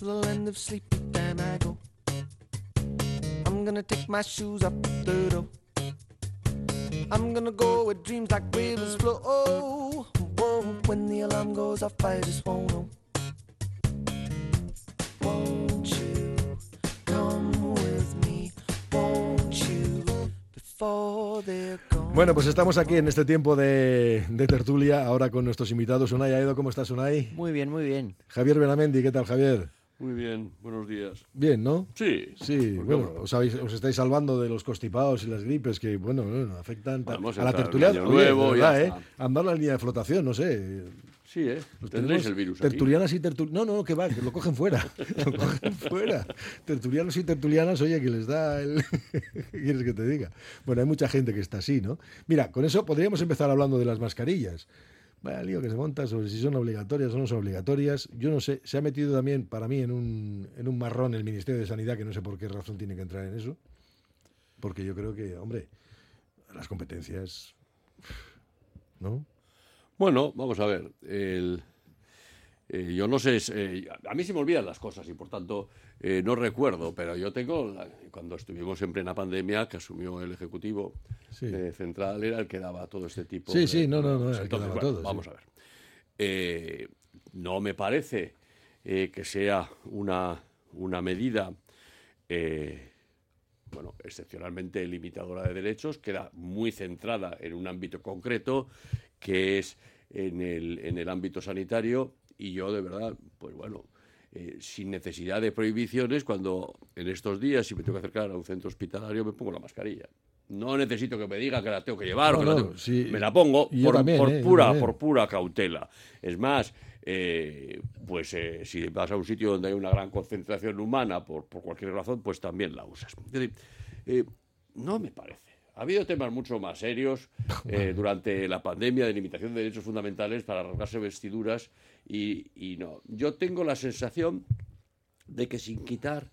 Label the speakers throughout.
Speaker 1: to the land of sleep, then I go. I'm gonna take my shoes up the door. I'm gonna go where dreams like rivers flow. Whoa, when the alarm goes off, I just won't know. Won't you come with me? Won't you before they're gone?
Speaker 2: Bueno, pues estamos aquí en este tiempo de, de tertulia, ahora con nuestros invitados. Unai Aedo, ¿cómo estás, Unai?
Speaker 3: Muy bien, muy bien.
Speaker 2: Javier Benamendi, ¿qué tal, Javier?
Speaker 4: Muy bien, buenos días.
Speaker 2: Bien, ¿no?
Speaker 4: Sí.
Speaker 2: Sí,
Speaker 4: ¿por qué
Speaker 2: bueno,
Speaker 4: no?
Speaker 2: os, habéis- os estáis salvando de los constipados y las gripes que, bueno, bueno, afectan ta-
Speaker 4: Vamos a
Speaker 2: a la tertulia. Oye,
Speaker 4: nuevo, ya
Speaker 2: ¿eh? Andar la línea de flotación, no sé.
Speaker 4: Sí, ¿eh? Tendréis el virus aquí.
Speaker 2: Tertulianas y tertulianas. No, no, que va, que lo cogen fuera. lo cogen fuera. Tertulianos y tertulianas, oye, que les da el. ¿Qué quieres que te diga? Bueno, hay mucha gente que está así, ¿no? Mira, con eso podríamos empezar hablando de las mascarillas. Vaya lío que se monta sobre si son obligatorias o no son obligatorias. Yo no sé, se ha metido también para mí en un, en un marrón el Ministerio de Sanidad, que no sé por qué razón tiene que entrar en eso. Porque yo creo que, hombre, las competencias. ¿No?
Speaker 4: Bueno, vamos a ver. el- eh, yo no sé, eh, a mí se me olvidan las cosas y por tanto eh, no recuerdo, pero yo tengo, cuando estuvimos en plena pandemia, que asumió el Ejecutivo
Speaker 2: Sí.
Speaker 4: eh, Central, era el que daba todo este tipo
Speaker 2: Sí,
Speaker 4: de...
Speaker 2: sí, no, no, no,
Speaker 4: Pues
Speaker 2: el que
Speaker 4: entonces,
Speaker 2: daba
Speaker 4: bueno,
Speaker 2: todo, sí.
Speaker 4: Vamos a ver. Eh, no me parece que sea una, una medida... bueno, excepcionalmente limitadora de derechos, queda muy centrada en un ámbito concreto, que es en el, en el ámbito sanitario, y yo de verdad, pues bueno, eh, sin necesidad de prohibiciones, cuando en estos días, si me tengo que acercar a un centro hospitalario, me pongo la mascarilla. No necesito que me diga que la tengo que llevar, o
Speaker 2: No,
Speaker 4: que la
Speaker 2: no,
Speaker 4: tengo-
Speaker 2: sí.
Speaker 4: me la pongo por,
Speaker 2: también,
Speaker 4: por
Speaker 2: ¿eh?
Speaker 4: Pura, por pura cautela. Es más, eh, pues eh, si vas a un sitio donde hay una gran concentración humana, por, por cualquier razón, pues también la usas. Es decir, eh, no me parece. Ha habido temas mucho más serios eh, durante la pandemia de limitación de derechos fundamentales para arrancarse vestiduras y, y no. Yo tengo la sensación de que sin quitar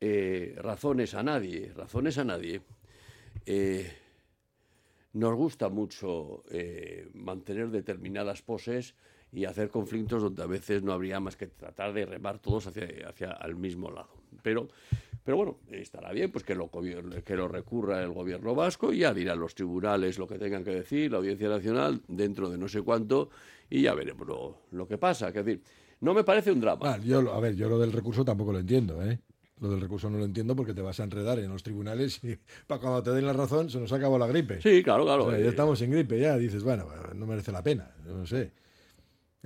Speaker 4: eh, razones a nadie, razones a nadie, eh, nos gusta mucho mantener determinadas poses y hacer conflictos donde a veces no habría más que tratar de remar todos hacia, hacia el mismo lado. Pero, pero bueno, estará bien pues que lo, que lo recurra el gobierno vasco y ya dirán los tribunales lo que tengan que decir, la Audiencia Nacional, dentro de no sé cuánto, y ya veremos lo, lo que pasa. Es decir, no me parece un drama.
Speaker 2: Yo, a ver, yo lo del recurso tampoco lo entiendo, ¿eh? Lo del recurso no lo entiendo porque te vas a enredar en los tribunales y para cuando te den la razón se nos acabó la gripe.
Speaker 4: Sí, claro, claro.
Speaker 2: O sea,
Speaker 4: eh,
Speaker 2: ya estamos en gripe, ya dices, bueno, no merece la pena, no sé.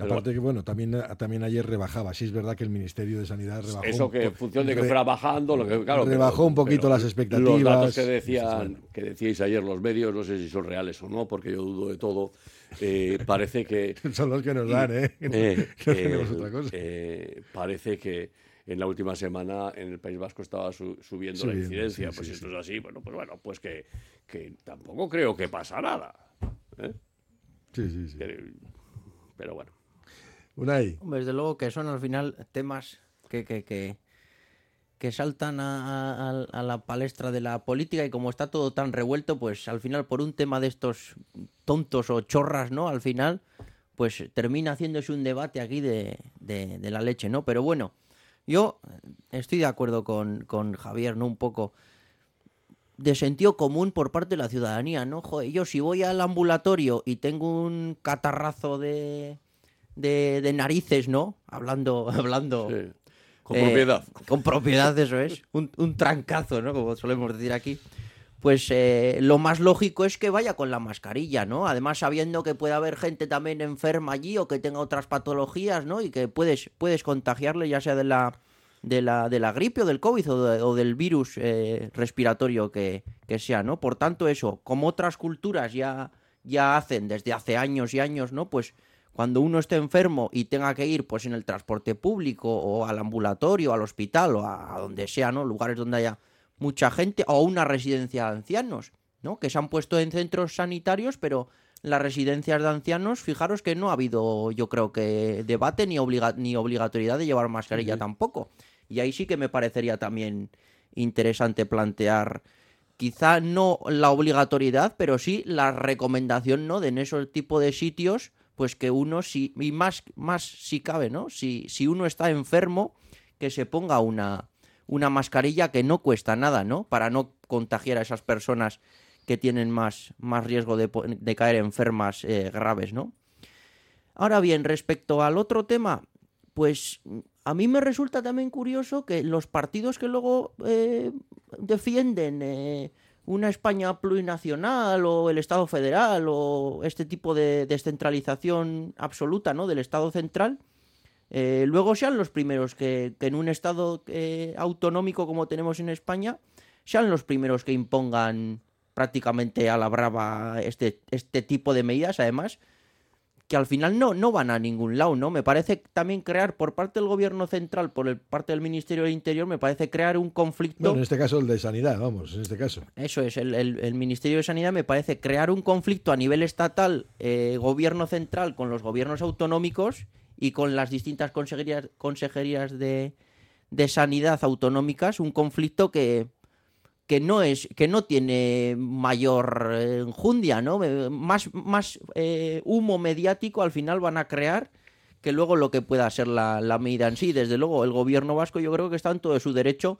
Speaker 4: Pero-
Speaker 2: Aparte que, bueno, también, también ayer rebajaba. Sí es verdad que el Ministerio de Sanidad rebajó.
Speaker 4: Eso que en función de que
Speaker 2: re-
Speaker 4: fuera bajando, lo que, claro,
Speaker 2: rebajó un poquito las expectativas.
Speaker 4: Los datos que decían, que decíais ayer los medios, no sé si son reales o no, porque yo dudo de todo. eh, parece que
Speaker 2: Son los que nos dan, ¿eh?
Speaker 4: eh,
Speaker 2: no tenemos
Speaker 4: eh,
Speaker 2: otra cosa.
Speaker 4: eh, parece que en la última semana en el País Vasco estaba su- subiendo, la incidencia.
Speaker 2: sí,
Speaker 4: pues
Speaker 2: sí,
Speaker 4: esto es así, bueno, pues bueno, pues que, que tampoco creo que pasa nada. ¿eh?
Speaker 2: Sí, sí, sí.
Speaker 4: Pero bueno.
Speaker 3: Desde luego que son al final temas que, que, que, que saltan a, la palestra de la política y como está todo tan revuelto, pues al final por un tema de estos tontos o chorras, ¿no? Al final, pues termina haciéndose un debate aquí de, de- de la leche, ¿no? Pero bueno, yo estoy de acuerdo con, con Javier, ¿no? Un poco de sentido común por parte de la ciudadanía, ¿no? Joder, yo si voy al ambulatorio y tengo un catarrazo de, de, de narices, ¿no? Hablando, hablando
Speaker 4: sí, con
Speaker 3: eh,
Speaker 4: propiedad.
Speaker 3: Con propiedad, eso es. Un, un trancazo, ¿no? Como solemos decir aquí. Pues eh, lo más lógico es que vaya con la mascarilla, ¿no? Además, sabiendo que puede haber gente también enferma allí o que tenga otras patologías, ¿no? Y que puedes, puedes contagiarle ya sea de la, de la, de la gripe o del COVID o, de- o del virus eh, respiratorio que, que sea, ¿no? Por tanto, eso, como otras culturas ya, ya hacen desde hace años y años, ¿no? Pues cuando uno esté enfermo y tenga que ir pues en el transporte público o al ambulatorio, al hospital o a, a donde sea, ¿no? Lugares donde haya mucha gente o una residencia de ancianos, ¿no? Que se han puesto en centros sanitarios, pero las residencias de ancianos, fijaros que no ha habido, yo creo que debate ni, obliga- ni obligatoriedad de llevar mascarilla tampoco. Y ahí sí que me parecería también interesante plantear quizá no la obligatoriedad, pero sí la recomendación, ¿no? De en ese tipo de sitios, pues que uno sí, y más, más si cabe, ¿no? Si, si uno está enfermo, que se ponga una, una mascarilla que no cuesta nada, ¿no? Para no contagiar a esas personas que tienen más, más riesgo de, de caer enfermas eh, graves, ¿no? Ahora bien, respecto al otro tema, pues a mí me resulta también curioso que los partidos que luego eh, defienden eh, una España plurinacional o el Estado federal o este tipo de descentralización absoluta ¿no? del Estado central, eh, luego sean los primeros que, en un Estado eh, autonómico como tenemos en España, sean los primeros que impongan prácticamente a la brava este, este tipo de medidas, además, que al final no, no van a ningún lado, ¿no? Me parece también crear por parte del gobierno central, por el, parte del Ministerio del Interior, me parece crear un conflicto.
Speaker 2: Bueno, en este caso el de sanidad, vamos, en este caso.
Speaker 3: Eso es, el, el- el Ministerio de Sanidad me parece crear un conflicto a nivel estatal, eh, gobierno central con los gobiernos autonómicos y con las distintas consejerías, consejerías de, de sanidad autonómicas, un conflicto que, que no es que no tiene mayor eh, enjundia, ¿no? Eh, Más, más eh, humo mediático al final van a crear que luego lo que pueda ser la, la medida en sí. Desde luego, el gobierno vasco yo creo que está en todo su derecho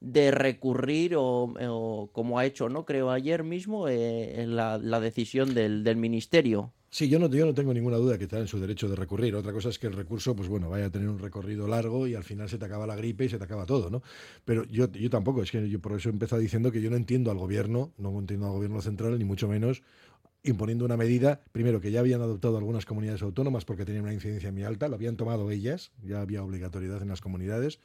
Speaker 3: de recurrir o, como ha hecho, ¿no? Creo ayer mismo, eh, la, la decisión del, del ministerio.
Speaker 2: Sí, yo no, yo no tengo ninguna duda que está en su derecho de recurrir. Otra cosa es que el recurso, pues bueno, vaya a tener un recorrido largo y al final se te acaba la gripe y se te acaba todo, ¿no? Pero yo, yo tampoco, es que yo por eso he empezado diciendo que yo no entiendo al gobierno, no entiendo al gobierno central, ni mucho menos imponiendo una medida, primero que ya habían adoptado algunas comunidades autónomas porque tenían una incidencia muy alta, lo habían tomado ellas, ya había obligatoriedad en las comunidades.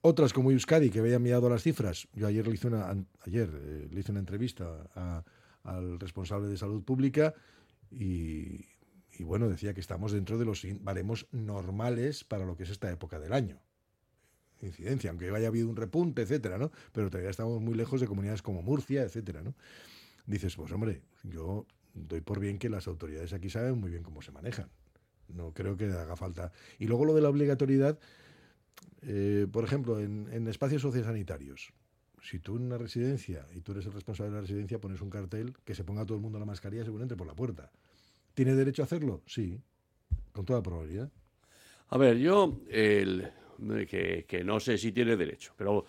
Speaker 2: Otras como Euskadi, que habían mirado las cifras, yo ayer le hice una, ayer, eh, una entrevista al responsable de salud pública y, bueno, decía que estamos dentro de los baremos normales para lo que es esta época del año. Incidencia, aunque haya habido un repunte, etcétera, ¿no? Pero todavía estamos muy lejos de comunidades como Murcia, etcétera, ¿no? Dices, pues hombre, yo doy por bien que las autoridades aquí saben muy bien cómo se manejan. No creo que haga falta. Y luego lo de la obligatoriedad, eh, por ejemplo, en espacios sociosanitarios. Si tú en una residencia y tú eres el responsable de la residencia, pones un cartel que se ponga todo el mundo la mascarilla según entre por la puerta. ¿Tiene derecho a hacerlo? Sí, con toda probabilidad.
Speaker 4: A ver, yo, el, que, que no sé si tiene derecho, pero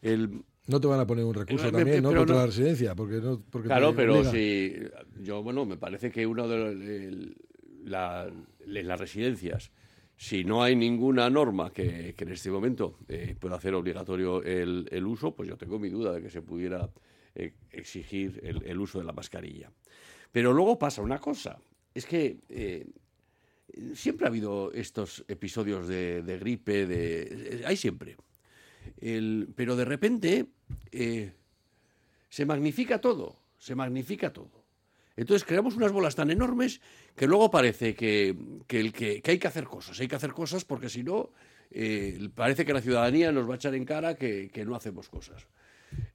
Speaker 4: el,
Speaker 2: No te van a poner un recurso
Speaker 4: Eh,
Speaker 2: también, ¿no? Contra
Speaker 4: no-
Speaker 2: la residencia, porque no. Porque
Speaker 4: Claro, pero si yo, bueno, me parece que uno de los- el- la- en las residencias, si no hay ninguna norma que, en este momento eh, pueda hacer obligatorio el, uso, pues yo tengo mi duda de que se pudiera eh, exigir el, uso de la mascarilla. Pero luego pasa una cosa, es que eh, siempre ha habido estos episodios de, gripe, de, hay siempre. Pero de repente se magnifica todo, se magnifica todo. Entonces creamos unas bolas tan enormes que luego parece que, que el que, hay que hacer cosas, hay que hacer cosas porque si no, eh, parece que la ciudadanía nos va a echar en cara que, no hacemos cosas.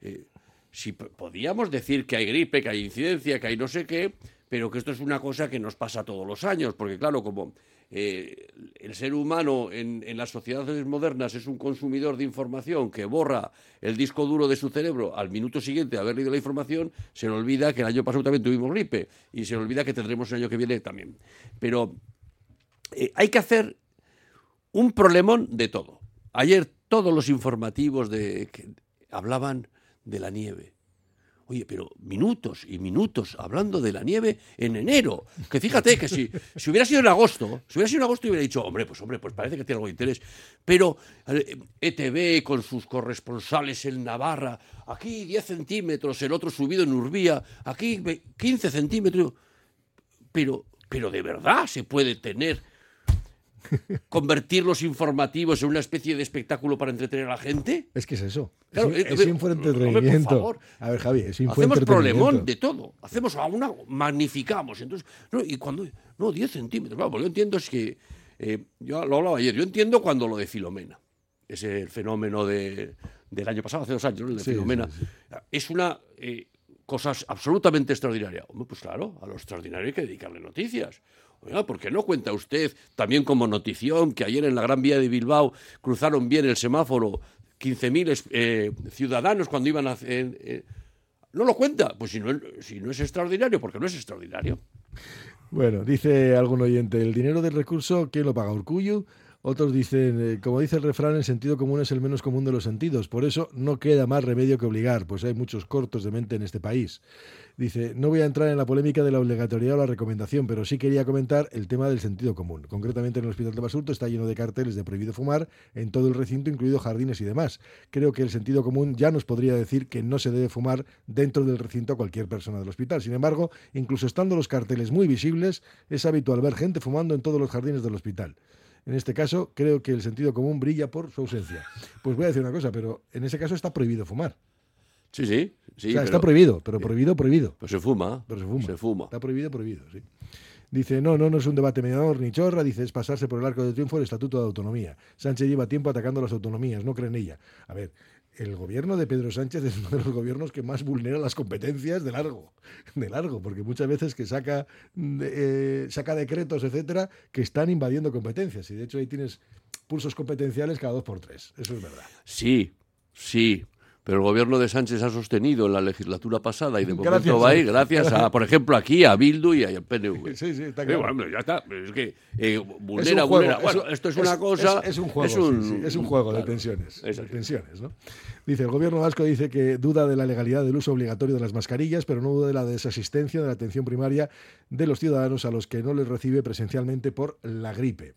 Speaker 4: Eh, si podíamos decir que hay gripe, que hay incidencia, que hay no sé qué, pero que esto es una cosa que nos pasa todos los años, porque claro, como eh, el ser humano en, las sociedades modernas es un consumidor de información que borra el disco duro de su cerebro al minuto siguiente de haber leído la información, se le olvida que el año pasado también tuvimos gripe y se le olvida que tendremos el año que viene también. Pero eh, hay que hacer un problemón de todo. Ayer todos los informativos de, hablaban de la nieve. Oye, pero minutos y minutos hablando de la nieve en enero. Que fíjate que si, si hubiera sido en agosto, si hubiera sido en agosto hubiera dicho, hombre, pues hombre, pues parece que tiene algo de interés. Pero eh, ETV con sus corresponsales en Navarra, aquí 10 centímetros, el otro subido en Urbía, aquí ve- 15 centímetros. Pero, pero de verdad se puede tener convertir los informativos en una especie de espectáculo para entretener a la gente?
Speaker 2: Es que es eso.
Speaker 4: Claro,
Speaker 2: es,
Speaker 4: eh,
Speaker 2: es
Speaker 4: por favor.
Speaker 2: A ver, Javi, es
Speaker 4: Hacemos problemón de todo. Hacemos a una, magnificamos. Entonces, no, y cuando, no, 10 centímetros. Vamos, yo entiendo es que, eh, yo lo hablaba ayer, yo entiendo cuando lo de Filomena, ese fenómeno de, del año pasado, hace dos años, ¿no? el de
Speaker 2: Sí,
Speaker 4: Filomena,
Speaker 2: sí,
Speaker 4: es una eh, cosa absolutamente extraordinaria. Hombre, pues claro, a lo extraordinario hay que dedicarle noticias. Oiga, ¿por qué no cuenta usted también como notición que ayer en la Gran Vía de Bilbao cruzaron bien el semáforo 15.000 eh, ciudadanos cuando iban a hacer... eh, no lo cuenta. Pues si no, es extraordinario, porque no es extraordinario.
Speaker 2: Bueno, dice algún oyente, ¿el dinero del recurso quién lo paga? ¿Urcuyu Otros dicen, eh, como dice el refrán, el sentido común es el menos común de los sentidos. Por eso no queda más remedio que obligar, pues hay muchos cortos de mente en este país. Dice, no voy a entrar en la polémica de la obligatoriedad o la recomendación, pero sí quería comentar el tema del sentido común. Concretamente en el Hospital de Basurto está lleno de carteles de prohibido fumar en todo el recinto, incluido jardines y demás. Creo que el sentido común ya nos podría decir que no se debe fumar dentro del recinto a cualquier persona del hospital. Sin embargo, incluso estando los carteles muy visibles, es habitual ver gente fumando en todos los jardines del hospital. En este caso, creo que el sentido común brilla por su ausencia. Pues voy a decir una cosa, pero en ese caso está prohibido fumar.
Speaker 4: Sí, sí. sí
Speaker 2: o sea,
Speaker 4: pero-
Speaker 2: está prohibido, pero prohibido, prohibido.
Speaker 4: Pues se fuma.
Speaker 2: Pero se fuma.
Speaker 4: Se fuma.
Speaker 2: Está prohibido, prohibido, sí. Dice, no, no, no es un debate mediador ni chorra, dice, es pasarse por el arco de triunfo el Estatuto de Autonomía. Sánchez lleva tiempo atacando las autonomías, no cree en ella. A ver, el gobierno de Pedro Sánchez es uno de los gobiernos que más vulnera las competencias de largo, de largo, porque muchas veces que saca, eh, saca decretos, etcétera, que están invadiendo competencias. Y de hecho ahí tienes pulsos competenciales cada dos por tres. Eso es verdad.
Speaker 4: Sí, sí. Pero el gobierno de Sánchez ha sostenido en la legislatura pasada y de momento
Speaker 2: Gracias
Speaker 4: va
Speaker 2: a-
Speaker 4: ir gracias a, por ejemplo, aquí a Bildu y al PNV.
Speaker 2: Sí, sí, está
Speaker 4: Eh,
Speaker 2: claro.
Speaker 4: bueno, ya está. Es que eh, vulnera,
Speaker 2: un juego,
Speaker 4: vulnera.
Speaker 2: es
Speaker 4: Bueno,
Speaker 2: un-
Speaker 4: esto es, una cosa.
Speaker 2: Es, es un juego,
Speaker 4: es un,
Speaker 2: sí, es un juego de tensiones. de tensiones, ¿no? Dice, el gobierno vasco dice que duda de la legalidad del uso obligatorio de las mascarillas, pero no duda de la desasistencia de la atención primaria de los ciudadanos a los que no les recibe presencialmente por la gripe.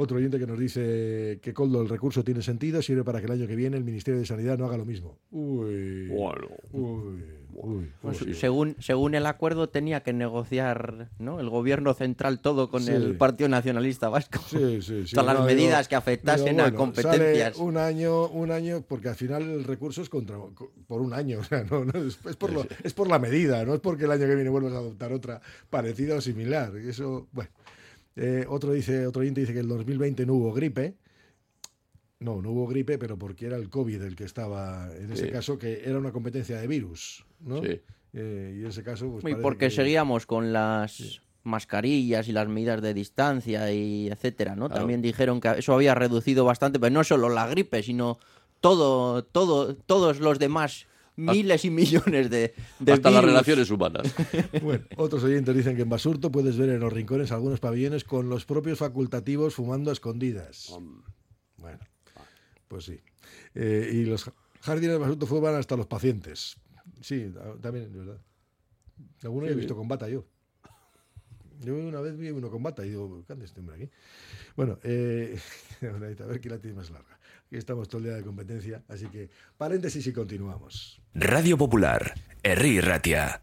Speaker 2: Otro oyente que nos dice que Coldo, el recurso tiene sentido, sirve para que el año que viene el Ministerio de Sanidad no haga lo mismo. Uy.
Speaker 4: Bueno.
Speaker 2: Uy. Uy.
Speaker 3: Pues,
Speaker 2: uy.
Speaker 3: según, según el acuerdo tenía que negociar ¿no? el gobierno central todo con
Speaker 2: Sí.
Speaker 3: el Partido Nacionalista Vasco.
Speaker 2: Sí, sí, sí.
Speaker 3: Todas las
Speaker 2: No,
Speaker 3: medidas
Speaker 2: digo-
Speaker 3: que afectasen
Speaker 2: digo,
Speaker 3: a competencias.
Speaker 2: sale un año, un año, porque al final el recurso es contra, por un año, o sea, no, no, es, es por lo- es por la medida, no es porque el año que viene vuelvas a adoptar otra parecida o similar. Eso, bueno. Eh, otro dice, otro oyente dice que el 2020 no hubo gripe. No, no hubo gripe, pero porque era el COVID el que estaba, en ese
Speaker 4: Sí.
Speaker 2: caso, que era una competencia de virus, ¿no?
Speaker 4: Sí.
Speaker 2: Eh, y en ese caso, pues
Speaker 3: Y porque
Speaker 2: que-
Speaker 3: seguíamos con las mascarillas y las medidas de distancia y etcétera, ¿no?
Speaker 4: Claro.
Speaker 3: También dijeron que eso había reducido bastante, pero no solo la gripe, sino todo, todo, todos los demás miles y millones de, de
Speaker 4: Hasta las relaciones humanas.
Speaker 2: Bueno, otros oyentes dicen que en Basurto puedes ver en los rincones algunos pabellones con los propios facultativos fumando a escondidas. Bueno, pues sí. Eh, y los jardines de Basurto fuman hasta los pacientes. Sí, también es verdad. Alguno he visto con bata yo. Yo una vez vi uno con bata y digo, ¿qué este hombre aquí? Bueno, eh, a ver quién la tiene más larga. Aquí estamos todo el día de competencia, así que paréntesis y continuamos.
Speaker 5: Radio Popular, Herri Ratia.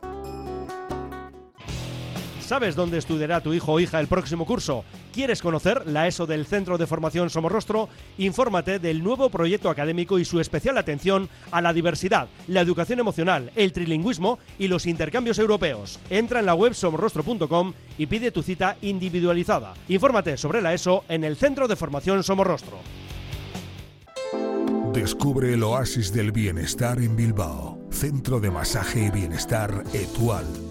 Speaker 6: ¿Sabes dónde estudiará tu hijo o hija el próximo curso? ¿Quieres conocer la ESO del Centro de Formación Somorrostro? Infórmate del nuevo proyecto académico y su especial atención a la diversidad, la educación emocional, el trilingüismo y los intercambios europeos. Entra en la web somorrostro.com y pide tu cita individualizada. Infórmate sobre la ESO en el Centro de Formación Somorrostro.
Speaker 7: Descubre el oasis del bienestar en Bilbao. Centro de Masaje y Bienestar Etual.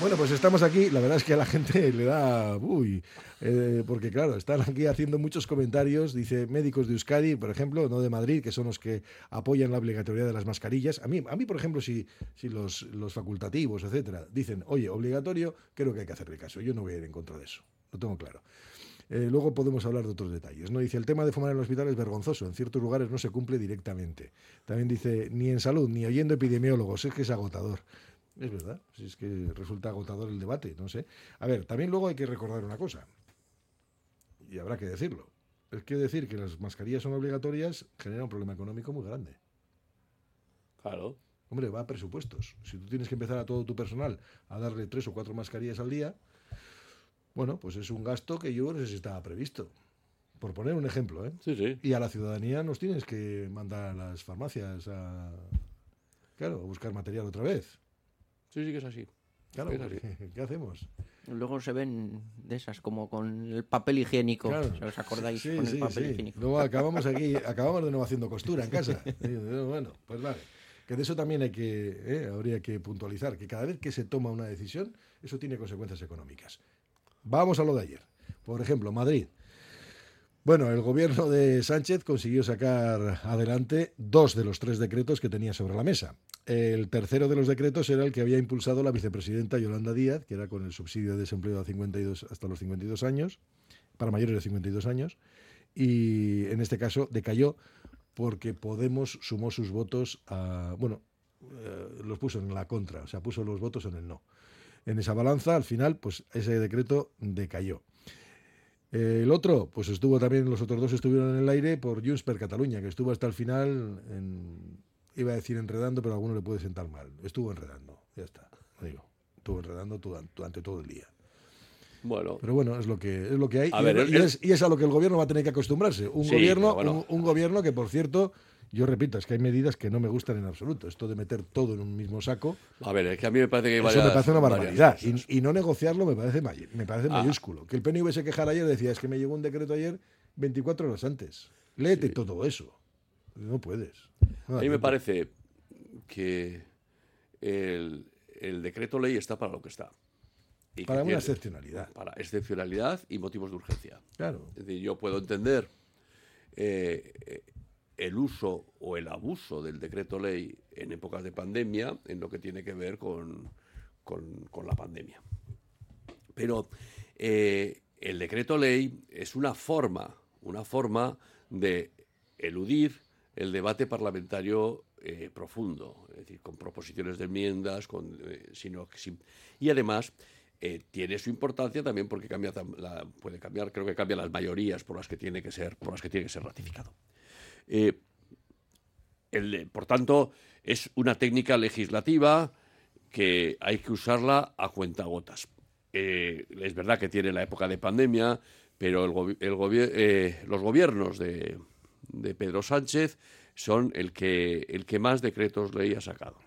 Speaker 2: Bueno, pues estamos aquí. La verdad es que a la gente le da. Uy, eh, porque claro, están aquí haciendo muchos comentarios. Dice médicos de Euskadi, por ejemplo, no de Madrid, que son los que apoyan la obligatoriedad de las mascarillas. A mí, a mí por ejemplo, si, si los, los facultativos, etcétera, dicen, oye, obligatorio, creo que hay que hacerle caso. Yo no voy a ir en contra de eso. Lo tengo claro. Eh, luego podemos hablar de otros detalles. ¿no? Dice, el tema de fumar en el hospital es vergonzoso. En ciertos lugares no se cumple directamente. También dice, ni en salud, ni oyendo epidemiólogos. Es que es agotador. Es verdad, si es que resulta agotador el debate, no sé. A ver, también luego hay que recordar una cosa, y habrá que decirlo. Es que decir que las mascarillas son obligatorias genera un problema económico muy grande.
Speaker 4: Claro.
Speaker 2: Hombre, va a presupuestos. Si tú tienes que empezar a todo tu personal a darle tres o cuatro mascarillas al día, bueno, pues es un gasto que yo no sé si estaba previsto. Por poner un ejemplo, ¿eh?
Speaker 4: Sí, sí.
Speaker 2: Y a la ciudadanía nos tienes que mandar a las farmacias a, claro, a buscar material otra vez.
Speaker 4: Sí, sí que es así.
Speaker 2: Claro,
Speaker 4: Es así.
Speaker 2: ¿qué, hacemos?
Speaker 3: Luego se ven de esas como con el papel higiénico.
Speaker 2: Claro.
Speaker 3: ¿Os acordáis?
Speaker 2: Sí,
Speaker 3: con
Speaker 2: sí,
Speaker 3: el papel
Speaker 2: sí.
Speaker 3: higiénico.
Speaker 2: Luego acabamos aquí, acabamos de nuevo haciendo costura en casa. Bueno, pues vale. Que de eso también hay que, eh, habría que puntualizar, que cada vez que se toma una decisión, eso tiene consecuencias económicas. Vamos a lo de ayer. Por ejemplo, Madrid. Bueno, el gobierno de Sánchez consiguió sacar adelante dos de los tres decretos que tenía sobre la mesa. El tercero de los decretos era el que había impulsado la vicepresidenta Yolanda Díaz, que era con el subsidio de desempleo a 52, hasta los 52 años, para mayores de 52 años, y en este caso decayó porque Podemos sumó sus votos a. Bueno, eh, los puso en la contra, o sea, puso los votos en el no. En esa balanza, al final, pues ese decreto decayó. Eh, el otro, pues estuvo también, los otros dos estuvieron en el aire por Junts per Cataluña, que estuvo hasta el final, en- iba a decir enredando, pero a alguno le puede sentar mal. Estuvo enredando, ya está, digo. Estuvo enredando durante todo el día.
Speaker 4: Bueno,
Speaker 2: Pero bueno, es lo que, es lo que hay.
Speaker 4: A
Speaker 2: y,
Speaker 4: ver,
Speaker 2: es,
Speaker 4: el-
Speaker 2: y es, y es a lo que el gobierno va a tener que acostumbrarse. Un
Speaker 4: Sí,
Speaker 2: gobierno,
Speaker 4: pero bueno.
Speaker 2: un, un gobierno que, por cierto, yo repito, es que hay medidas que no me gustan en absoluto. Esto de meter todo en un mismo saco,
Speaker 4: a ver, es que a mí me parece que hay
Speaker 2: eso
Speaker 4: varias,
Speaker 2: me parece una barbaridad. Y, y no negociarlo me parece, may- me parece
Speaker 4: Ah.
Speaker 2: mayúsculo. Que el PNV se quejara ayer decía, es que me llegó un decreto ayer 24 horas antes. Léete todo eso. No puedes. No da
Speaker 4: A mí me parece que el, el decreto ley está para lo que está.
Speaker 2: Para una excepcionalidad.
Speaker 4: Para excepcionalidad y motivos de urgencia.
Speaker 2: Claro.
Speaker 4: Es decir, yo puedo entender eh, eh, el uso o el abuso del decreto ley en épocas de pandemia en lo que tiene que ver con, con- la pandemia. Pero eh, el decreto ley es una forma, una forma de eludir el debate parlamentario eh, profundo, es decir, con proposiciones de enmiendas, con, eh, sino sin- y además tiene su importancia también porque cambia la- puede cambiar, creo que cambia las mayorías por las que tiene que ser, por las que tiene que ser ratificado. Eh, por tanto, es una técnica legislativa que hay que usarla a cuentagotas. Eh, es verdad que tiene la época de pandemia, pero el eh, los gobiernos de, de Pedro Sánchez son el que, el que más decretos ley ha sacado.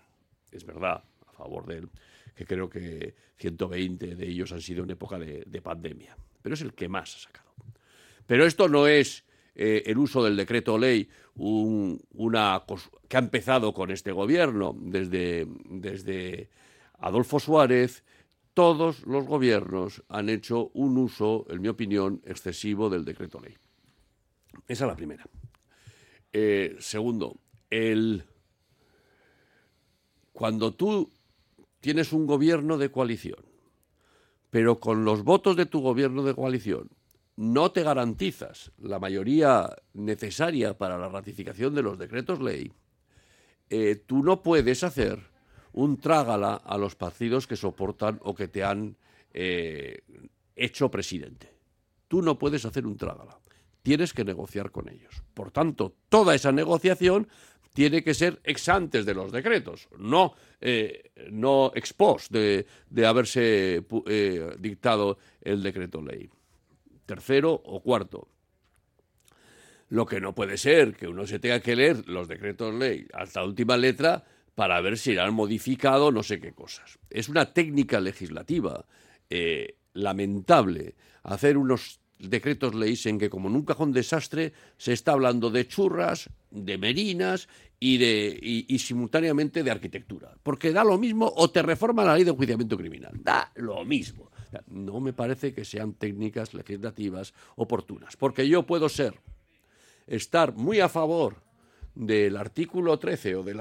Speaker 4: Es verdad, a favor de él, que creo que 120 de ellos han sido en época de pandemia, pero es el que más ha sacado. Pero esto no es eh, el uso del decreto ley un- una que ha empezado con este gobierno desde, desde Adolfo Suárez. Todos los gobiernos han hecho un uso, en mi opinión, excesivo del decreto ley. Esa es la primera. Eh, segundo, el, cuando tú tienes un gobierno de coalición, pero con los votos de tu gobierno de coalición no te garantizas la mayoría necesaria para la ratificación de los decretos ley, eh, tú no puedes hacer un trágala a los partidos que soportan o que te han eh, hecho presidente. Tú no puedes hacer un trágala. Tienes que negociar con ellos. Por tanto, toda esa negociación tiene que ser ex antes de los decretos, no, eh, no ex post de, de haberse dictado el decreto ley. Tercero o cuarto, lo que no puede ser que uno se tenga que leer los decretos ley hasta última letra para ver si han modificado no sé qué cosas. Es una técnica legislativa eh, lamentable hacer unos decretos leyes en que como en un cajón desastre se está hablando de churras, de merinas y, de, y, y simultáneamente de arquitectura. Porque da lo mismo o te reforma la ley de enjuiciamiento criminal. Da lo mismo. No me parece que sean técnicas legislativas oportunas. Porque yo puedo ser estar muy a favor del artículo 13 o del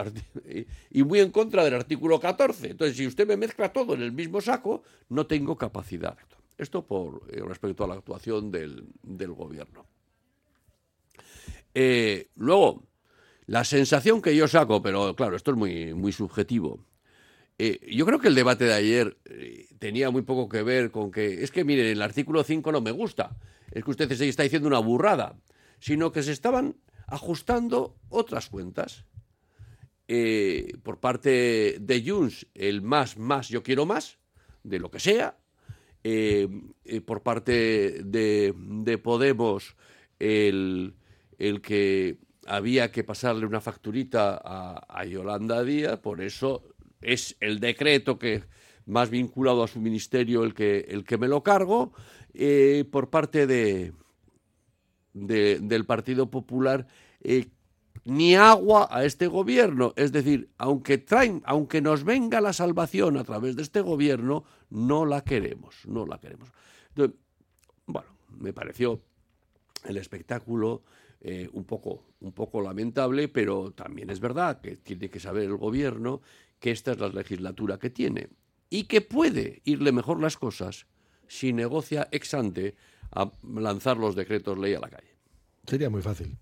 Speaker 4: y muy en contra del artículo 14. Entonces, si usted me mezcla todo en el mismo saco, no tengo capacidad. Esto por eh, respecto a la actuación del, del gobierno. Eh, luego, la sensación que yo saco, pero claro, esto es muy, muy subjetivo. Eh, yo creo que el debate de ayer eh, tenía muy poco que ver con que, es que miren, el artículo 5 no me gusta, es que usted se está diciendo una burrada, sino que se estaban ajustando otras cuentas. Eh, por parte de Junts, el más, más, yo quiero más, de lo que sea. Por parte de, de Podemos, el, el que había que pasarle una facturita a, a Yolanda Díaz, por eso es el decreto que más vinculado a su ministerio el que, el que me lo cargo. Eh, por parte de, de- del Partido Popular eh, ni agua a este gobierno. Es decir, aunque aunque nos venga la salvación a través de este gobierno, no la queremos, no la queremos. Entonces, bueno, me pareció el espectáculo eh, un, poco, un poco lamentable, pero también es verdad que tiene que saber el gobierno que esta es la legislatura que tiene y que puede irle mejor las cosas si negocia ex ante a lanzar los decretos ley a la calle.
Speaker 2: Sería muy fácil.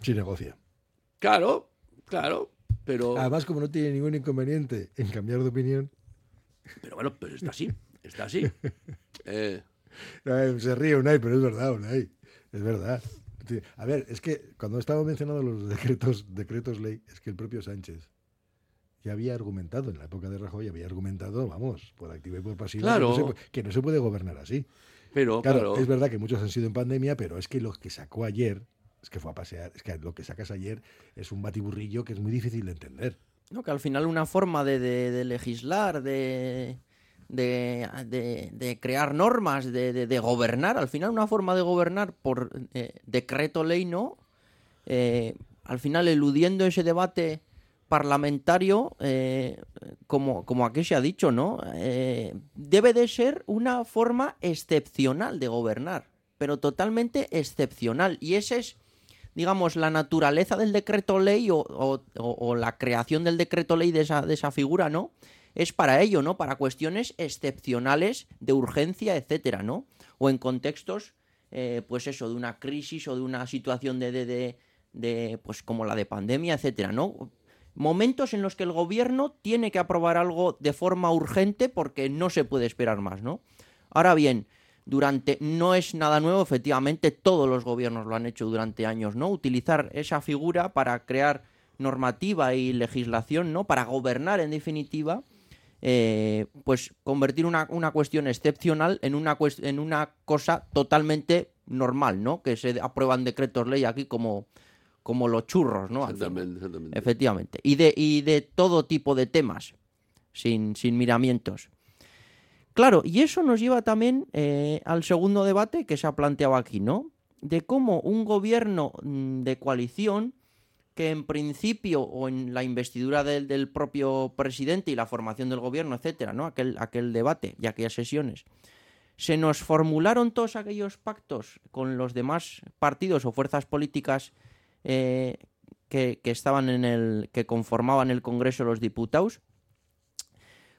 Speaker 2: Si negocia.
Speaker 4: Claro, claro, pero...
Speaker 2: Además, como no tiene ningún inconveniente en cambiar de opinión.
Speaker 4: Pero bueno, pues está así, está así. Eh,
Speaker 2: Eh, Se ríe Unai, pero es verdad, Unai. Es verdad. A ver, es que cuando estaba mencionando los decretos, decretos ley, es que el propio Sánchez ya había argumentado, en la época de Rajoy, había argumentado, vamos, por activa y por pasiva,
Speaker 4: Claro.
Speaker 2: que, no se, pu- que no se puede gobernar así.
Speaker 4: Pero,
Speaker 2: claro,
Speaker 4: claro.
Speaker 2: es verdad que muchos han sido en pandemia, pero es que los que sacó ayer, es que fue a pasear, es que lo que sacas ayer es un batiburrillo que es muy difícil de entender.
Speaker 3: No, que al final una forma de, de- de legislar, de, de, de- crear normas, de, de- de gobernar, al final una forma de gobernar por eh, decreto ley, ¿no? Eh, al final eludiendo ese debate parlamentario, eh, como, como aquí se ha dicho, ¿no? Eh, debe de ser una forma excepcional de gobernar, pero totalmente excepcional. Y ese es digamos, la naturaleza del decreto ley o, la creación del decreto ley de esa, de esa figura, ¿no? Es para ello, ¿no? Para cuestiones excepcionales de urgencia, etcétera, ¿no? O en contextos, eh, pues eso, de una crisis o de una situación de, de, de- de, pues como la de pandemia, etcétera, ¿no? Momentos en los que el gobierno tiene que aprobar algo de forma urgente porque no se puede esperar más, ¿no? Ahora bien, durante no es nada nuevo, efectivamente todos los gobiernos lo han hecho durante años, ¿no? Utilizar esa figura para crear normativa y legislación, ¿no? Para gobernar en definitiva, eh, pues convertir una, una cuestión excepcional en una, en una cosa totalmente normal, ¿no? Que se aprueban decretos ley aquí como, como los churros, ¿no?
Speaker 4: Exactamente, exactamente.
Speaker 3: Efectivamente. Y de, y de todo tipo de temas, sin, sin miramientos. Claro, y eso nos lleva también eh, al segundo debate que se ha planteado aquí, ¿no? De cómo un gobierno mm, de coalición, que en principio, o en la investidura del, del propio presidente y la formación del gobierno, etcétera, ¿no? Aquel, aquel debate y aquellas sesiones, se nos formularon todos aquellos pactos con los demás partidos o fuerzas políticas eh, que, estaban en el. que conformaban el Congreso los Diputados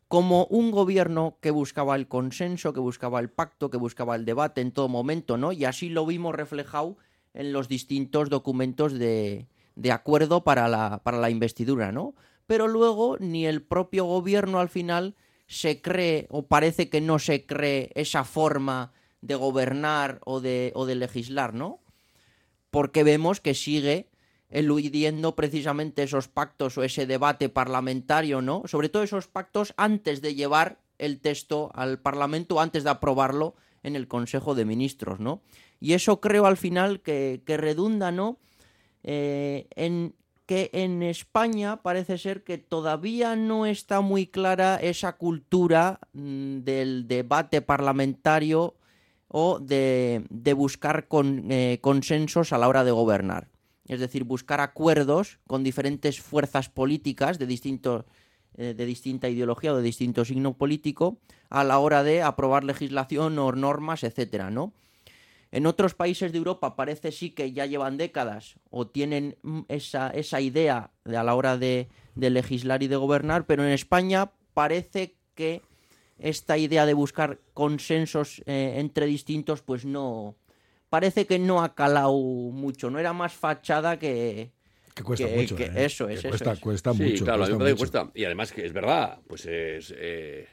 Speaker 3: como un gobierno que buscaba el consenso, que buscaba el pacto, que buscaba el debate en todo momento, ¿no? Y así lo vimos reflejado en los distintos documentos de, de acuerdo para la, para la investidura, ¿no? Pero luego ni el propio gobierno al final se cree, o parece que no se cree, esa forma de gobernar o de, o de legislar, ¿no? Porque vemos que sigue eludiendo precisamente esos pactos o ese debate parlamentario, ¿no? Sobre todo esos pactos antes de llevar el texto al Parlamento, antes de aprobarlo en el Consejo de Ministros, ¿no? Y eso creo al final que, redunda, ¿no? Eh, en que en España parece ser que todavía no está muy clara esa cultura mm, del debate parlamentario o de, buscar eh, consensos a la hora de gobernar es decir, buscar acuerdos con diferentes fuerzas políticas de, eh, de distinta ideología o de distinto signo político a la hora de aprobar legislación o normas, etcétera, ¿no? En otros países de Europa parece sí que ya llevan décadas o tienen esa, esa idea de, a la hora de legislar y de gobernar, pero en España parece que esta idea de buscar consensos eh, entre distintos, pues no, parece que no ha calado mucho, no era más fachada que...
Speaker 2: Que cuesta mucho.
Speaker 3: que-
Speaker 2: ¿eh?
Speaker 3: Eso es,
Speaker 2: Que
Speaker 3: eso
Speaker 2: cuesta,
Speaker 3: es.
Speaker 2: cuesta
Speaker 4: Sí,
Speaker 2: mucho.
Speaker 4: claro,
Speaker 2: cuesta mucho.
Speaker 4: cuesta. Y además que es verdad, pues es eh,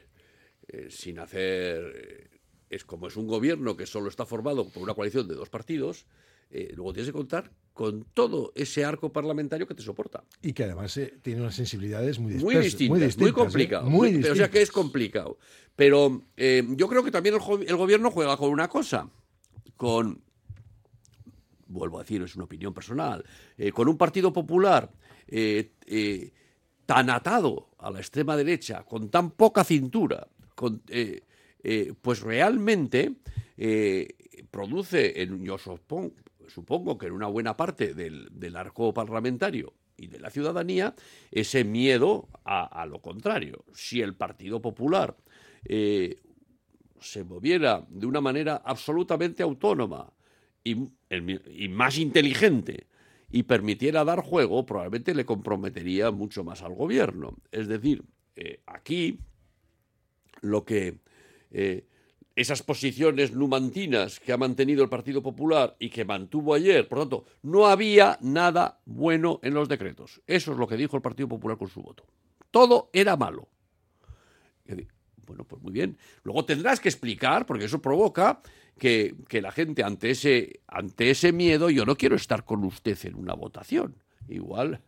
Speaker 4: eh, sin hacer... eh, es como es un gobierno que solo está formado por una coalición de dos partidos, eh, luego tienes que contar con todo ese arco parlamentario que te soporta.
Speaker 2: Y que además eh, tiene unas sensibilidades muy,
Speaker 4: Muy distintas, muy,
Speaker 2: distintas, ¿eh?
Speaker 4: complicado.
Speaker 2: Muy
Speaker 4: Muy- o sea que es complicado. Pero eh, yo creo que también el, gobierno juega con una cosa, con, vuelvo a decir, es una opinión personal, con un partido popular tan atado a la extrema derecha, con tan poca cintura, con, pues realmente produce, en, yo supongo, supongo que en una buena parte del, arco parlamentario y de la ciudadanía, ese miedo a, lo contrario. Si el Partido Popular eh, se moviera de una manera absolutamente autónoma y más inteligente y permitiera dar juego, probablemente le comprometería mucho más al gobierno. Es decir, eh, aquí lo que eh, esas posiciones numantinas que ha mantenido el Partido Popular y que mantuvo ayer, por tanto, no había nada bueno en los decretos. Eso es lo que dijo el Partido Popular con su voto. Todo era malo. Bueno, pues muy bien. Luego tendrás que explicar, porque eso provoca que, que la gente ante ese, ante ese miedo, yo no quiero estar con usted en una votación. Igual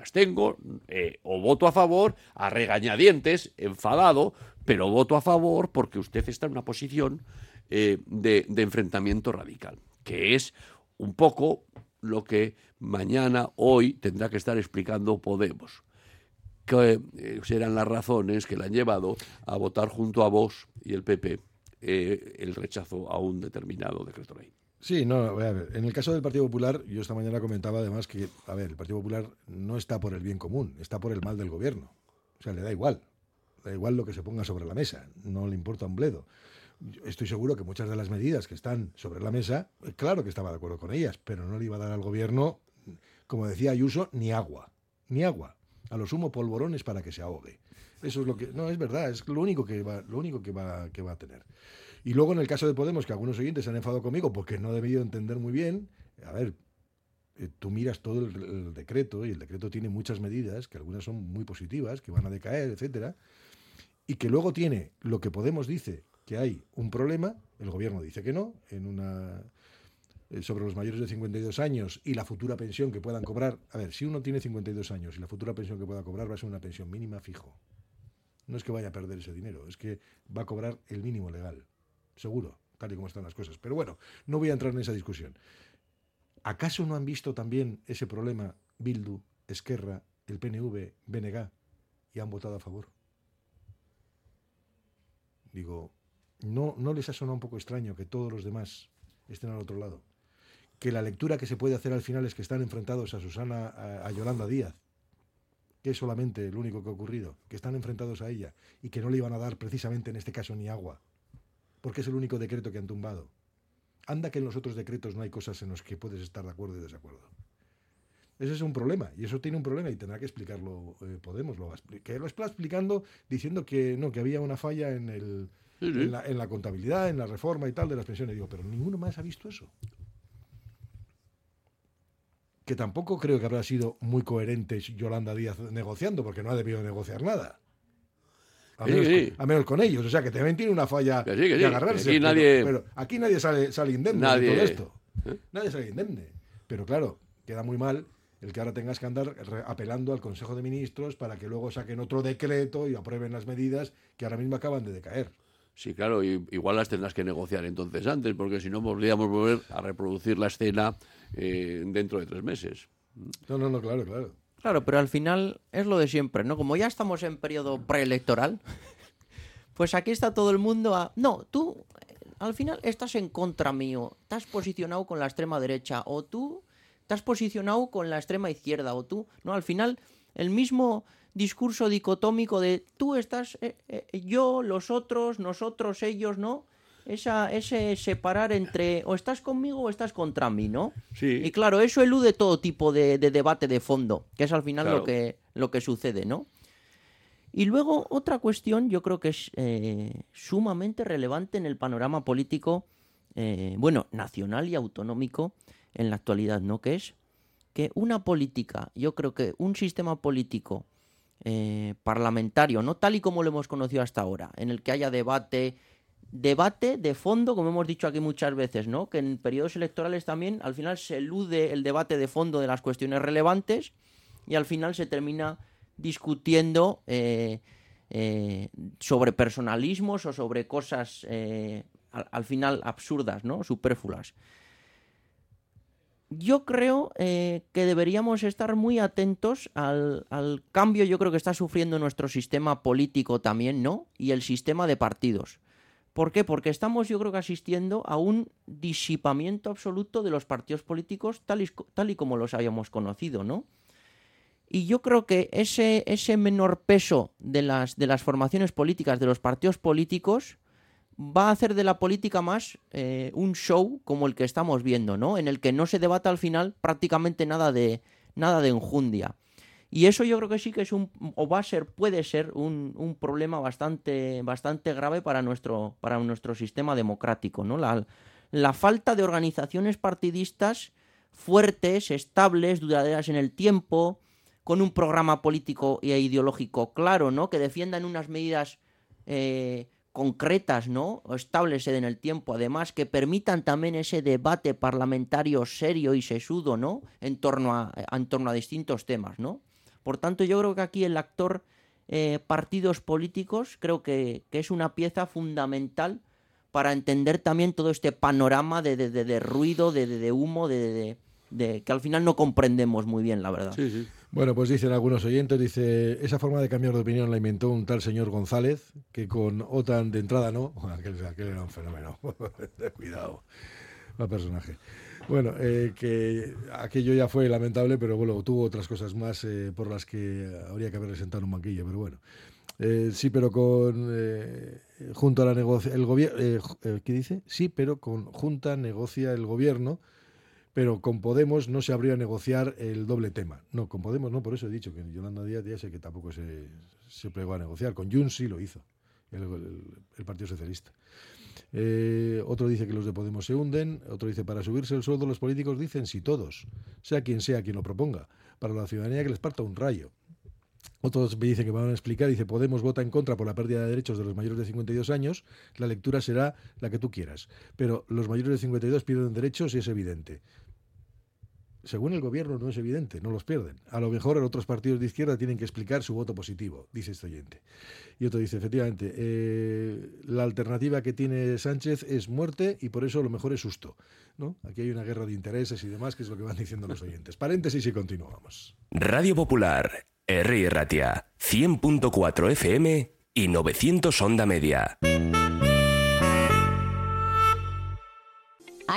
Speaker 4: me eh, o voto a favor a regañadientes, enfadado, pero voto a favor porque usted está en una posición eh, de, enfrentamiento radical, que es un poco lo que mañana, hoy, tendrá que estar explicando Podemos que eh, serán las razones que le han llevado a votar junto a Vox y el PP el rechazo a un determinado decreto ley.
Speaker 2: Sí, no, a ver, en el caso del Partido Popular, yo esta mañana comentaba además que, a ver, el Partido Popular no está por el bien común, está por el mal del gobierno. O sea, le da igual, da igual lo que se ponga sobre la mesa, no le importa un bledo. Estoy seguro que muchas de las medidas que están sobre la mesa, eh, claro que estaba de acuerdo con ellas, pero no le iba a dar al gobierno, como decía Ayuso, ni agua, ni agua. A lo sumo polvorones para que se ahogue. Eso es lo que, no, es verdad, es lo único que va, lo único que va, que va a tener. Y luego en el caso de Podemos, que algunos oyentes se han enfadado conmigo porque no he debido entender muy bien, a ver, eh, tú miras todo el, el decreto y el decreto tiene muchas medidas, que algunas son muy positivas, que van a decaer, etcétera, y que luego tiene lo que Podemos dice que hay un problema, el gobierno dice que no, en una eh, sobre los mayores de 52 años y la futura pensión que puedan cobrar. A ver, si uno tiene 52 años y la futura pensión que pueda cobrar va a ser una pensión mínima fijo. No es que vaya a perder ese dinero, es que va a cobrar el mínimo legal, seguro, tal y como están las cosas. Pero bueno, no voy a entrar en esa discusión. ¿Acaso no han visto también ese problema Bildu, Esquerra, el PNV, BNG y han votado a favor? Digo, ¿no, ¿no les ha sonado un poco extraño que todos los demás estén al otro lado? Que la lectura que se puede hacer al final es que están enfrentados a Susana, a, a Yolanda Díaz, que es solamente lo único que ha ocurrido, que están enfrentados a ella y que no le iban a dar precisamente en este caso ni agua, porque es el único decreto que han tumbado. Anda que en los otros decretos no hay cosas en las que puedes estar de acuerdo y desacuerdo. Ese es un problema, y eso tiene un problema y tendrá que explicarlo eh, Podemos. Lo va que lo está explicando diciendo que no, que había una falla en, el,
Speaker 4: Sí, sí.
Speaker 2: en, la, en la contabilidad, en la reforma y tal de las pensiones. Digo, pero ninguno más ha visto eso. Que tampoco creo que habrá sido muy coherente Yolanda Díaz negociando, porque no ha debido negociar nada. A
Speaker 4: sí,
Speaker 2: menos,
Speaker 4: sí.
Speaker 2: con, a menos con ellos. O sea, que también tiene una falla
Speaker 4: Que
Speaker 2: de agarrarse.
Speaker 4: aquí nadie-
Speaker 2: pero aquí nadie sale, sale indemne
Speaker 4: Nadie-
Speaker 2: de todo esto.
Speaker 4: ¿Eh?
Speaker 2: Nadie sale indemne. Pero claro, queda muy mal el que ahora tengas que andar apelando al Consejo de Ministros para que luego saquen otro decreto y aprueben las medidas que ahora mismo acaban de decaer.
Speaker 4: Sí, claro, y- igual las tendrás que negociar entonces antes, porque si no podríamos volver a reproducir la escena eh, dentro de tres meses.
Speaker 2: No, no, no, claro, claro.
Speaker 3: Claro, pero al final es lo de siempre, ¿no? Como ya estamos en periodo preelectoral, pues aquí está todo el mundo a... No, tú eh, al final estás en contra mío, te has posicionado con la extrema derecha, o tú te has posicionado con la extrema izquierda, o tú... No, al final el mismo discurso dicotómico de tú estás, eh, eh, yo, los otros, nosotros, ellos, ¿no? Esa, ese separar entre o estás conmigo o estás contra mí, ¿no?
Speaker 4: Sí.
Speaker 3: Y claro, eso elude todo tipo de, de debate de fondo, que es al final
Speaker 4: Claro.
Speaker 3: lo, que, lo que sucede, ¿no? Y luego otra cuestión, yo creo que es eh, sumamente relevante en el panorama político, eh, bueno, nacional y autonómico en la actualidad, ¿no? Que es que una política, yo creo que un sistema político eh, parlamentario, no tal y como lo hemos conocido hasta ahora, en el que haya debate, debate de fondo, como hemos dicho aquí muchas veces, ¿no? Que en periodos electorales también al final se elude el debate de fondo de las cuestiones relevantes y al final se termina discutiendo eh, eh, sobre personalismos o sobre cosas eh, al, al final absurdas, ¿no? Superfluas. Yo creo que deberíamos estar muy atentos al, al cambio, yo creo que está sufriendo nuestro sistema político también, ¿no? Y el sistema de partidos. ¿Por qué? Porque estamos, yo creo que asistiendo a un disipamiento absoluto de los partidos políticos tal y, como los habíamos conocido, ¿no? Y yo creo que ese, menor peso de las, de las formaciones políticas, de los partidos políticos, va a hacer de la política más eh, un show como el que estamos viendo, ¿no? En el que no se debata al final prácticamente nada de, nada de enjundia. Y eso yo creo que sí que es un, o va a ser, puede ser un, un problema bastante, bastante grave para nuestro, para nuestro sistema democrático, ¿no? La, la falta de organizaciones partidistas fuertes, estables, duraderas en el tiempo, con un programa político e ideológico claro, ¿no? Que defiendan unas medidas eh, concretas, ¿no? Estables en el tiempo, además que permitan también ese debate parlamentario serio y sesudo, ¿no? En torno a, en torno a distintos temas, ¿no? Por tanto, yo creo que aquí el actor eh, partidos políticos creo que, que, es una pieza fundamental para entender también todo este panorama de, de, de, de ruido, de, humo, de, que al final no comprendemos muy bien, la verdad.
Speaker 4: Sí, sí.
Speaker 2: Bueno, pues dicen algunos oyentes, dice, esa forma de cambiar de opinión la inventó un tal señor González, que con OTAN de entrada no, aquel, aquel era un fenómeno, cuidado, mal personaje. Bueno, eh, que aquello ya fue lamentable, pero bueno, tuvo otras cosas más eh, por las que habría que haberle sentado en un banquillo, pero bueno. Eh, sí, pero con eh, junto a la negocia el gobierno, ¿qué dice? Sí, pero con junta negocia el gobierno, pero con Podemos no se habría a negociar el doble tema. No, con Podemos no, por eso he dicho que Yolanda Díaz ya sé que tampoco se, se plegó a negociar. Con Junts sí lo hizo, el Partido Socialista. Eh, otro dice que los de Podemos se hunden, otro dice para subirse el sueldo los políticos dicen si todos, sea quien sea quien lo proponga, para la ciudadanía que les parta un rayo. Otros me dicen que me van a explicar, dice Podemos vota en contra por la pérdida de derechos de los mayores de 52 años, la lectura será la que tú quieras, pero los mayores de 52 pierden derechos y es evidente. Según el gobierno no es evidente, no los pierden. A lo mejor en otros partidos de izquierda tienen que explicar su voto positivo, dice este oyente. Y otro dice, efectivamente, eh, la alternativa que tiene Sánchez es muerte y por eso lo mejor es susto. ¿no? Aquí hay una guerra de intereses y demás, que es lo que van diciendo los oyentes. Paréntesis y continuamos.
Speaker 8: Radio Popular, R. Ratia, 100.4 FM y 900 Onda Media.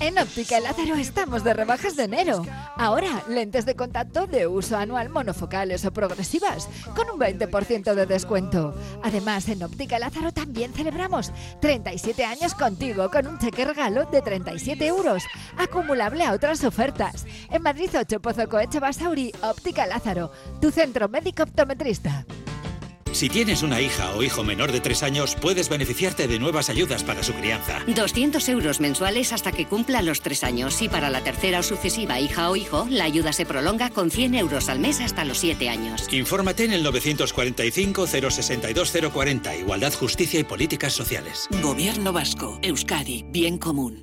Speaker 9: En Óptica Lázaro estamos de rebajas de enero. Ahora, lentes de contacto de uso anual monofocales o progresivas, con un 20% de descuento. Además, en Óptica Lázaro también celebramos 37 años contigo con un cheque regalo de 37 euros, acumulable a otras ofertas. En Madrid 8 Pozo Coeche Basauri, Óptica Lázaro, tu centro médico optometrista.
Speaker 10: Si tienes una hija o hijo menor de 3 años, puedes beneficiarte de nuevas ayudas para su crianza.
Speaker 11: 200 euros mensuales hasta que cumpla los 3 años y para la tercera o sucesiva hija o hijo, la ayuda se prolonga con 100 euros al mes hasta los 7 años.
Speaker 10: Infórmate en el 945 062 040, Igualdad, Justicia y Políticas Sociales.
Speaker 12: Gobierno Vasco, Euskadi, Bien Común.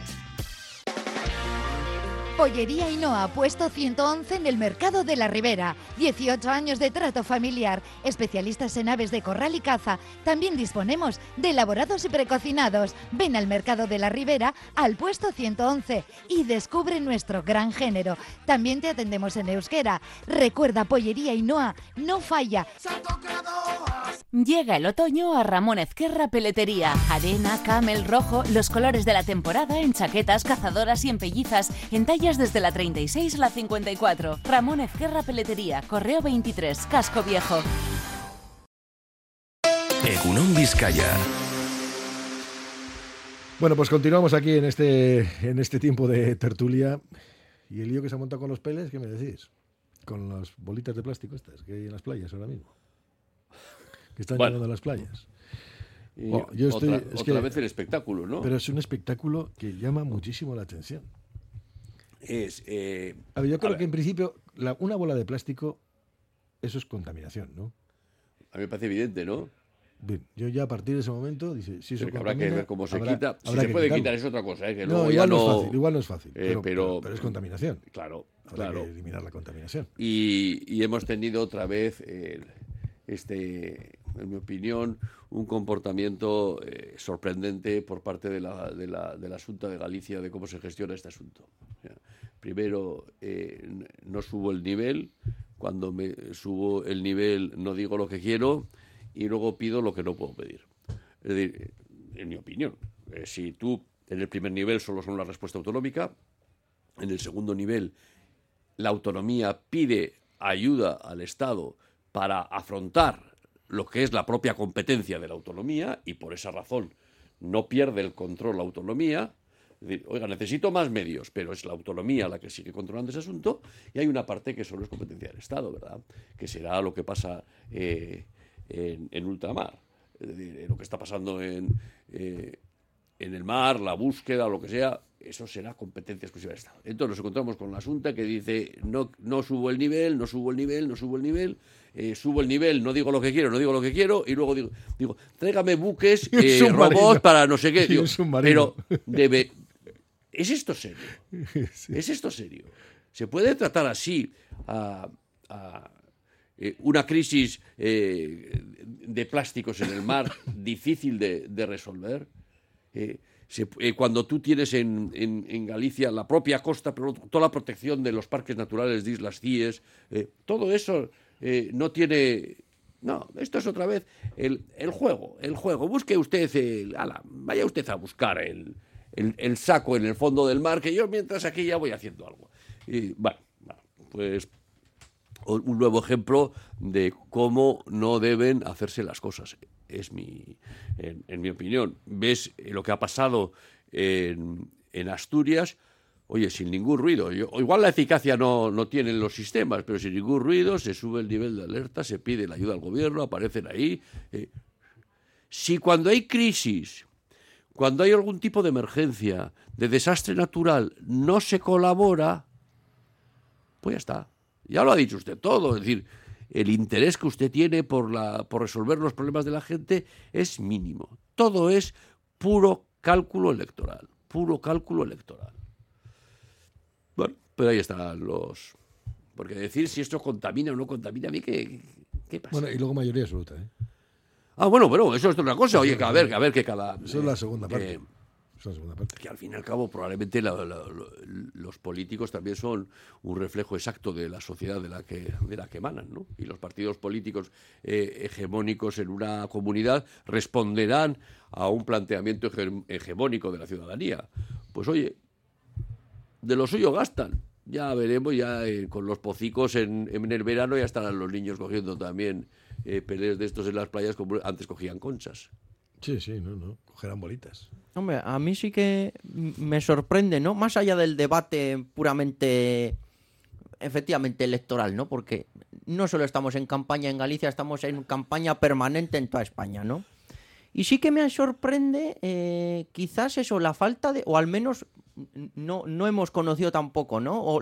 Speaker 9: Pollería Ainhoa, puesto 111 en el Mercado de la Ribera. 18 años de trato familiar. Especialistas en aves de corral y caza. También disponemos de elaborados y precocinados. Ven al Mercado de la Ribera, al puesto 111 y descubre nuestro gran género. También te atendemos en euskera. Recuerda, Pollería Ainhoa, no falla.
Speaker 13: Llega el otoño a Ramón Ezquerra Peletería. Arena, camel, rojo, los colores de la temporada en chaquetas, cazadoras y en pellizas, en tallas desde la 36 a la 54. Ramón Ezquerra Peletería, Correo 23, Casco Viejo.
Speaker 8: Egunon Vizcaya.
Speaker 2: Bueno, pues continuamos aquí en este, en este tiempo de tertulia. ¿Y el lío que se ha montado con los peles? ¿Qué me decís? Con las bolitas de plástico estas que hay en las playas ahora mismo. Que están
Speaker 4: Bueno.
Speaker 2: llegando a las playas.
Speaker 4: Y
Speaker 2: Bueno, yo estoy-
Speaker 4: otra,
Speaker 2: es
Speaker 4: otra
Speaker 2: que-
Speaker 4: vez el espectáculo, ¿no?
Speaker 2: Pero es un espectáculo que llama muchísimo la atención.
Speaker 4: Es, eh,
Speaker 2: A ver, yo creo que en principio la- una bola de plástico, eso es contaminación, ¿no?
Speaker 4: a mí me parece evidente, ¿no?
Speaker 2: Bien, yo ya a partir de ese momento, dice, si eso
Speaker 4: Pero habrá que ver cómo se
Speaker 2: habrá-
Speaker 4: quita. Si se puede
Speaker 2: quitarlo.
Speaker 4: quitar es otra cosa, ¿eh? Que
Speaker 2: No,
Speaker 4: luego ya
Speaker 2: igual no,
Speaker 4: no-
Speaker 2: es fácil, igual no es fácil,
Speaker 4: Eh,
Speaker 2: pero,
Speaker 4: pero,
Speaker 2: pero es contaminación.
Speaker 4: Claro,
Speaker 2: Habrá
Speaker 4: claro.
Speaker 2: que eliminar la contaminación.
Speaker 4: Y, y hemos tenido otra vez, eh, este, en mi opinión, un comportamiento eh, sorprendente por parte de la, de, la, de la Junta de Galicia de cómo se gestiona este asunto. Primero, eh, no subo el nivel, cuando me subo el nivel no digo lo que quiero y luego pido lo que no puedo pedir. Es decir, en mi opinión, eh, si tú en el primer nivel solo son la respuesta autonómica, en el segundo nivel la autonomía pide ayuda al Estado para afrontar lo que es la propia competencia de la autonomía y por esa razón no pierde el control la autonomía. Oiga, necesito más medios, pero es la autonomía la que sigue controlando ese asunto y hay una parte que solo es competencia del Estado, ¿verdad? Que será lo que pasa eh, en, en ultramar, es decir, eh, lo que está pasando en, eh, en el mar, la búsqueda, lo que sea, eso será competencia exclusiva del Estado. Entonces nos encontramos con la Asunta que dice, no, no subo el nivel, no subo el nivel, no subo el nivel, eh, subo el nivel, no digo lo que quiero, no digo lo que quiero, y luego digo, digo tráigame buques, eh, robots para no sé qué. Digo, pero debe... ¿Es esto serio? ¿Es esto serio? ¿Se puede tratar así a, a, eh, una crisis eh, de plásticos en el mar difícil de, de resolver? Se- eh, cuando tú tienes en, en- en Galicia la propia costa, pero toda la protección de los parques naturales de Islas Cíes, eh, todo eso eh, no tiene... No, esto es otra vez el, el juego, el juego. Busque usted, el, ala, vaya usted a buscar el, el- saco en el fondo del mar, que yo mientras aquí ya voy haciendo algo. Y bueno, bueno, pues un nuevo ejemplo de cómo no deben hacerse las cosas. Es mi, en, en mi opinión. Ves lo que ha pasado en, en Asturias, oye, sin ningún ruido. Igual la eficacia no, no tienen los sistemas, pero sin ningún ruido se sube el nivel de alerta, se pide la ayuda al gobierno, aparecen ahí. eh. Si cuando hay crisis, cuando hay algún tipo de emergencia, de desastre natural, no se colabora, pues ya está. Ya lo ha dicho usted todo. Es decir, el interés que usted tiene por, la, por resolver los problemas de la gente es mínimo. Todo es puro cálculo electoral. Puro cálculo electoral. Bueno, pero ahí están los... Porque decir si esto contamina o no contamina, a mí qué, qué pasa.
Speaker 2: Bueno, y luego mayoría absoluta. ¿eh?
Speaker 4: Ah, bueno, bueno, eso es otra cosa. Oye, que a ver, que a ver que cada...
Speaker 2: Eso es la segunda
Speaker 4: que-
Speaker 2: parte. Eso es la segunda parte.
Speaker 4: que al fin y al cabo probablemente la- la- lo- los políticos también son un reflejo exacto de la sociedad de la que, de la que emanan, ¿no? Y los partidos políticos eh, hegemónicos en una comunidad responderán a un planteamiento hege- hegemónico de la ciudadanía. Pues oye, de lo suyo gastan. Ya veremos, ya eh, con los pocicos en, en el verano ya estarán los niños cogiendo también eh, de estos en las playas como antes cogían conchas.
Speaker 2: Sí, sí, no, no. Cogerán bolitas.
Speaker 3: Hombre, a mí sí que me sorprende, ¿no? Más allá del debate puramente, efectivamente, electoral, ¿no? Porque no solo estamos en campaña en Galicia, estamos en campaña permanente en toda España, ¿no? Y sí que me sorprende eh, quizás eso, la falta de, o al menos no, no hemos conocido tampoco, ¿no? O,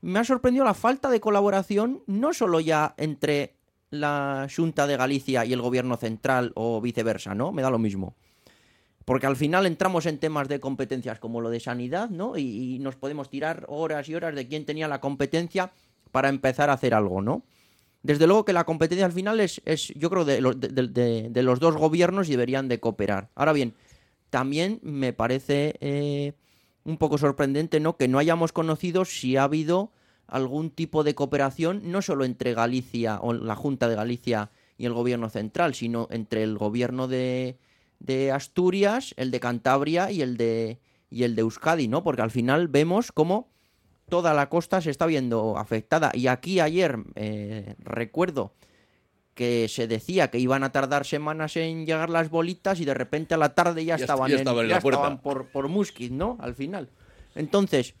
Speaker 3: me ha sorprendido la falta de colaboración, no solo ya entre la Junta de Galicia y el gobierno central o viceversa, ¿no? Me da lo mismo. Porque al final entramos en temas de competencias como lo de sanidad, ¿no? Y, nos podemos tirar horas y horas de quién tenía la competencia para empezar a hacer algo, ¿no? Desde luego que la competencia al final es, es yo creo, de los dos gobiernos y deberían de cooperar. Ahora bien, también me parece eh, un poco sorprendente, ¿no? Que no hayamos conocido si ha habido algún tipo de cooperación, no solo entre Galicia o la Junta de Galicia y el gobierno central, sino entre el gobierno de, de Asturias, el de Cantabria y el de, y el de Euskadi, ¿no? Porque al final vemos cómo toda la costa se está viendo afectada. Y aquí ayer eh, recuerdo que se decía que iban a tardar semanas en llegar las bolitas y de repente a la tarde ya,
Speaker 4: Ya est-
Speaker 3: estaban,
Speaker 4: ya
Speaker 3: en,
Speaker 4: estaban en
Speaker 3: ya
Speaker 4: la puerta.
Speaker 3: estaban por, por ¿no? Al final. Entonces,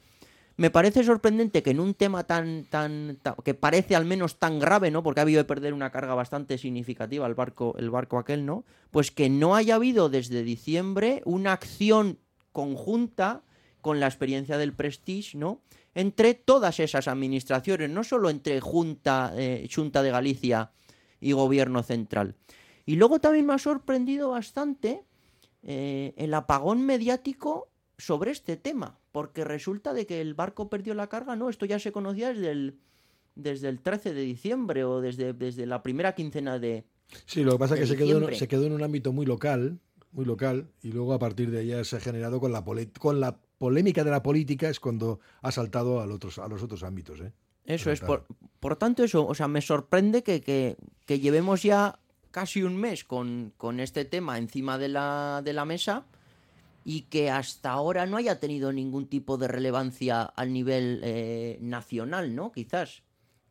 Speaker 3: me parece sorprendente que en un tema tan, tan, ta- que parece al menos tan grave, ¿no? Porque ha habido de perder una carga bastante significativa el barco, el barco aquel, ¿no? Pues que no haya habido desde diciembre una acción conjunta con la experiencia del Prestige, ¿no? Entre todas esas administraciones, no solo entre Junta, eh, Junta de Galicia y Gobierno Central. Y luego también me ha sorprendido bastante eh, el apagón mediático sobre este tema, porque resulta de que el barco perdió la carga, no, esto ya se conocía desde el, desde el 13 de diciembre o desde, desde la primera quincena de...
Speaker 2: Sí, lo que pasa es que se quedó, en, se quedó en un ámbito muy local, muy local, y luego a partir de ahí se ha generado con la, con la polémica de la política es cuando ha saltado a, los otros, a los otros ámbitos. ¿eh?
Speaker 3: Eso es, por, por tanto, eso, o sea, me sorprende que, que- que llevemos ya casi un mes con, con este tema encima de la, de la mesa y que hasta ahora no haya tenido ningún tipo de relevancia al nivel eh, nacional, ¿no? Quizás.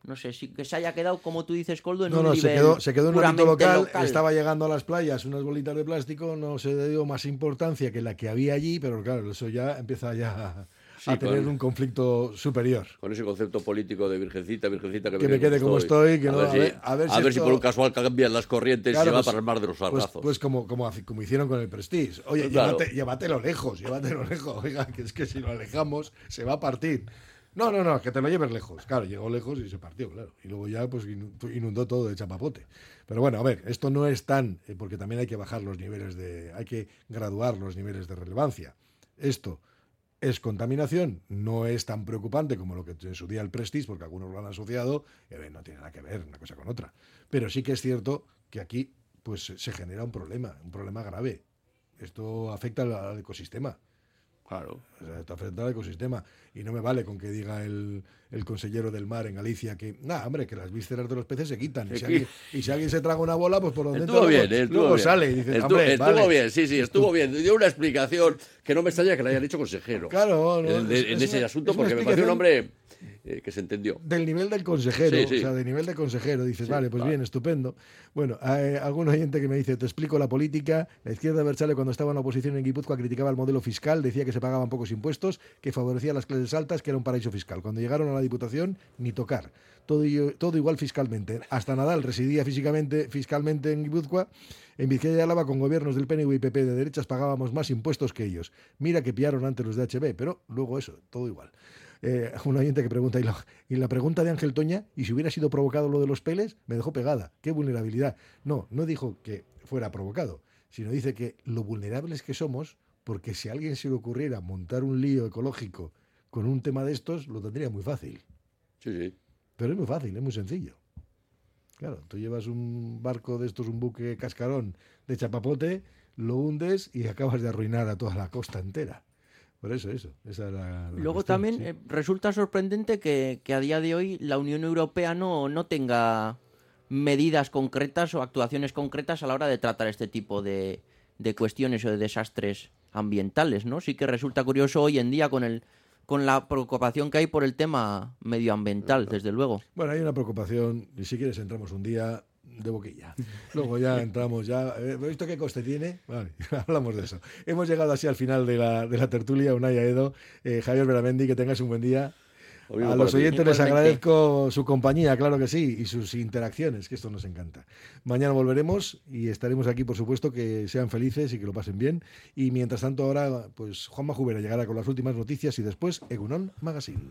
Speaker 3: No sé, si que se haya quedado, como tú dices, Coldo, en
Speaker 2: No,
Speaker 3: un
Speaker 2: no,
Speaker 3: nivel
Speaker 2: se quedó, se quedó en un ámbito
Speaker 3: puramente
Speaker 2: local, estaba llegando a las playas unas bolitas de plástico, no se le dio más importancia que la que había allí, pero claro, eso ya empieza ya a tener
Speaker 4: con-
Speaker 2: un conflicto superior.
Speaker 4: Con ese concepto político de virgencita, virgencita, que,
Speaker 2: Que me quede como estoy, que
Speaker 4: a
Speaker 2: no-
Speaker 4: ver
Speaker 2: a
Speaker 4: si,
Speaker 2: ver- a ver si esto-
Speaker 4: por un casual cambian las corrientes
Speaker 2: Claro,
Speaker 4: y se va
Speaker 2: pues-
Speaker 4: para el mar de los
Speaker 2: pues,
Speaker 4: sargazos.
Speaker 2: pues como, como, como hicieron con el Prestige. Oye,
Speaker 4: Claro.
Speaker 2: llévate- llévatelo lejos, llévatelo lejos. Oiga, que es que si lo alejamos se va a partir. No, no, no, que te lo lleves lejos. Claro, llegó lejos y se partió, claro. Y luego ya pues inu- inundó todo de chapapote. Pero bueno, a ver, esto no es tan, eh, porque también hay que bajar los niveles de, hay que graduar los niveles de relevancia. Esto es contaminación, no es tan preocupante como lo que en su día el Prestige, porque algunos lo han asociado, no tiene nada que ver una cosa con otra. Pero sí que es cierto que aquí pues se genera un problema, un problema grave. Esto afecta al, al ecosistema.
Speaker 4: Claro.
Speaker 2: O sea, esto afecta al ecosistema. Y no me vale con que diga el, el consellero del mar en Galicia que, nada, hombre, que las vísceras de los peces se quitan. Y si, alguien,
Speaker 4: qui-
Speaker 2: y si alguien se traga una bola, pues por donde
Speaker 4: Estuvo bien, estuvo
Speaker 2: luego
Speaker 4: bien.
Speaker 2: sale y hombre,
Speaker 4: estuvo
Speaker 2: vale.
Speaker 4: bien, sí, sí, estuvo bien. Dio una explicación que no me extraña que la hayan hecho consejero.
Speaker 2: Claro, no,
Speaker 4: en, de-
Speaker 2: es-
Speaker 4: en
Speaker 2: es
Speaker 4: ese
Speaker 2: una-
Speaker 4: asunto,
Speaker 2: es
Speaker 4: porque me pareció un hombre eh, que se entendió.
Speaker 2: Del nivel del consejero,
Speaker 4: Sí, sí.
Speaker 2: o sea, del nivel de consejero, dices,
Speaker 4: Sí,
Speaker 2: vale, pues bien, estupendo. Bueno, hay algún oyente que me dice, te explico la política. La izquierda Berchale, cuando estaba en la oposición en Guipúzcoa, criticaba el modelo fiscal, decía que se pagaban pocos impuestos, que favorecía las clases altas, que era un paraíso fiscal. Cuando llegaron a la Diputación, ni tocar. Todo, todo igual fiscalmente. Hasta Nadal residía físicamente, fiscalmente en Guipúzcoa. En Vizcaya y Álava, con gobiernos del PNV y PP de derechas, pagábamos más impuestos que ellos. Mira que pillaron antes los de HB, pero luego eso, todo igual. Eh, un oyente que pregunta, y la, y la pregunta de Ángel Toña, ¿y si hubiera sido provocado lo de los peles? Me dejó pegada. ¿Qué vulnerabilidad? No, no dijo que fuera provocado, sino dice que lo vulnerables que somos, porque si a alguien se le ocurriera montar un lío ecológico con un tema de estos, lo tendría muy fácil.
Speaker 4: Sí, sí.
Speaker 2: Pero es muy fácil, es muy sencillo. Claro, tú llevas un barco de estos, un buque cascarón de chapapote, lo hundes y acabas de arruinar a toda la costa entera. Por eso, eso. Esa era la
Speaker 3: Luego
Speaker 2: cuestión,
Speaker 3: también
Speaker 2: sí.
Speaker 3: eh, resulta sorprendente que, que a día de hoy la Unión Europea no, no tenga medidas concretas o actuaciones concretas a la hora de tratar este tipo de, de cuestiones o de desastres ambientales, ¿no? Sí que resulta curioso hoy en día con el con la preocupación que hay por el tema medioambiental, desde luego.
Speaker 2: Bueno, hay una preocupación, y si quieres entramos un día de boquilla. Luego ya entramos, ya. eh, ¿He visto qué coste tiene? Vale, hablamos de eso. Hemos llegado así al final de la, de la tertulia, Unaya Edo, eh, Javier Veramendi, que tengas un buen día. A los oyentes les agradezco su compañía, claro que sí, y sus interacciones, que esto nos encanta. Mañana volveremos y estaremos aquí, por supuesto, que sean felices y que lo pasen bien. Y mientras tanto, ahora, pues Juanma Jubera llegará con las últimas noticias y después Egunon Magazine.